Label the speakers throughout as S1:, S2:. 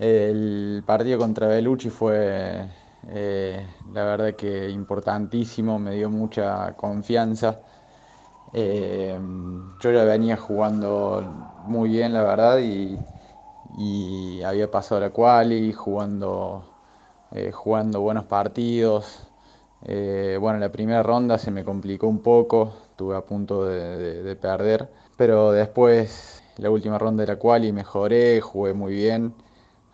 S1: El partido contra Belucci fue, eh, la verdad que importantísimo, me dio mucha confianza. Eh, yo ya venía jugando muy bien, la verdad, y, había pasado la quali, jugando, eh, jugando buenos partidos. bueno, la primera ronda se me complicó un poco, estuve a punto de, de perder, pero después la última ronda de la quali mejoré, jugué muy bien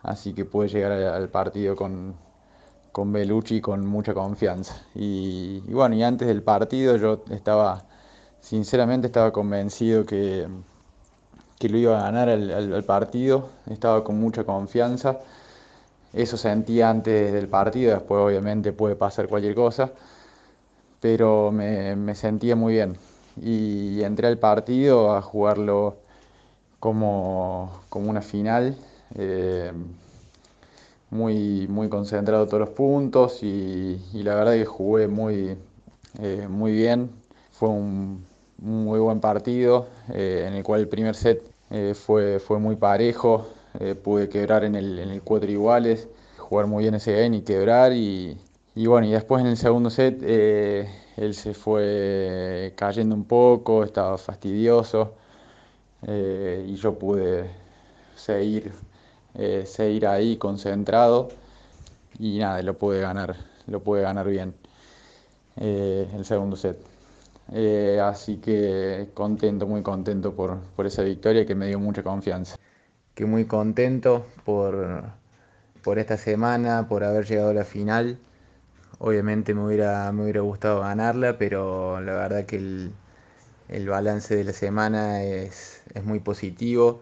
S1: así que pude llegar al partido con, con Belucci con mucha confianza. Y, bueno, y antes del partido yo estaba, sinceramente estaba convencido que, que lo iba a ganar el, partido, estaba con mucha confianza. Eso sentía antes del partido, después obviamente puede pasar cualquier cosa, pero me, sentía muy bien. Y, entré al partido a jugarlo como, como una final eh, muy, muy concentrado todos los puntos y, la verdad que jugué muy, eh, muy bien. Fue un, muy buen partido eh, en el cual el primer set fue, fue muy parejo. pude quebrar en el, en el cuatro iguales, jugar muy bien ese game y quebrar. Y, y bueno, y después en el segundo set él se fue cayendo un poco, estaba fastidioso y yo pude seguir eh, seguir ahí concentrado y nada, lo pude ganar, lo pude ganar bien eh, el segundo set. Eh, así que contento, muy contento por, por, esa victoria que me dio mucha confianza. Que muy contento por, por esta semana, por haber llegado a la final. Obviamente me hubiera, me hubiera gustado ganarla, pero la verdad que el, el balance de la semana es, es muy positivo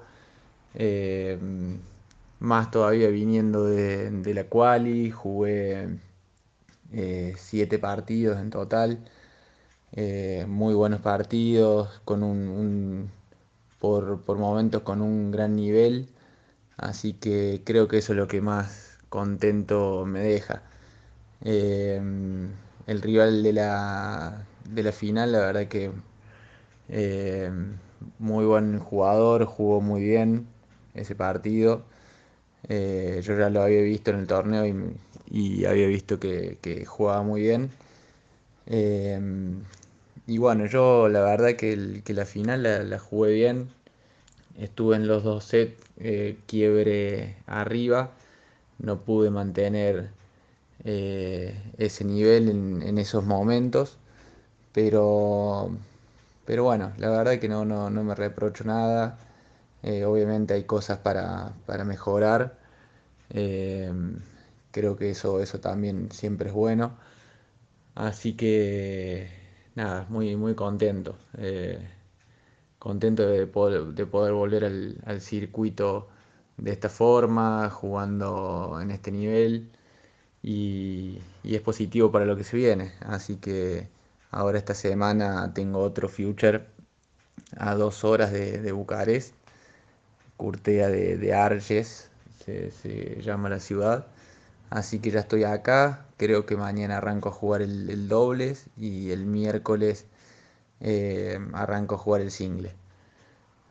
S1: más todavía viniendo de, la quali, jugué eh, siete partidos en total, eh, muy buenos partidos, con un, por, momentos con un gran nivel, así que creo que eso es lo que más contento me deja. Eh, el rival de la, de la final, la verdad que muy buen jugador, jugó muy bien ese partido. Eh, yo ya lo había visto en el torneo y, había visto que, jugaba muy bien. Eh, y bueno, yo la verdad que, la final la, jugué bien. Estuve en los dos sets, eh, quiebre arriba. No pude mantener ese nivel en, esos momentos. Pero, pero bueno, la verdad que no, no, no me reprocho nada. Eh, obviamente hay cosas para, mejorar. Eh, creo que eso, eso también siempre es bueno. Así que nada, muy, muy contento. Eh, contento de poder, de poder volver al, circuito de esta forma, jugando en este nivel. Y, es positivo para lo que se viene. Así que ahora esta semana tengo otro future a dos horas de, de Bucarest Curtea de, Arges, se, llama la ciudad. Así que ya estoy acá, creo que mañana arranco a jugar el, dobles y el miércoles eh, arranco a jugar el single.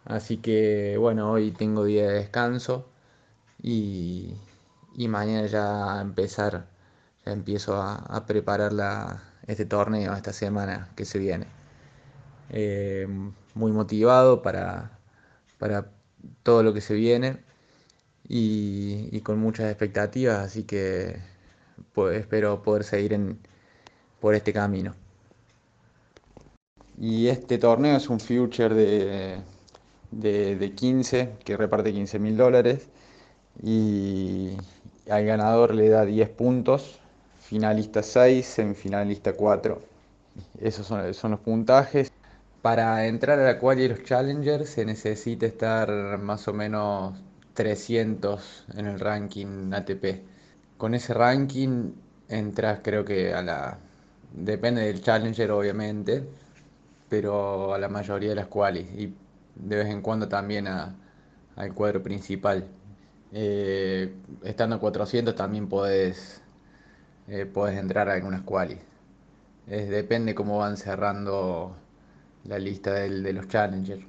S1: Así que bueno, hoy tengo día de descanso y, mañana ya empezar, ya empiezo a, preparar este torneo, esta semana que se viene. Eh, muy motivado para, para todo lo que se viene y, con muchas expectativas, así que pues, espero poder seguir en, por este camino. Y este torneo es un future de, de, 15 que reparte 15 mil dólares y al ganador le da 10 puntos, finalista 6, semifinalista 4. Esos son, son los puntajes. Para entrar a la quali y los challengers se necesita estar más o menos 300 en el ranking ATP. Con ese ranking entras creo que a la... Depende del challenger obviamente, pero a la mayoría de las qualis y de vez en cuando también al cuadro principal. Eh, estando a 400 también eh, entrar a algunas qualis. depende cómo van cerrando la lista de los challengers.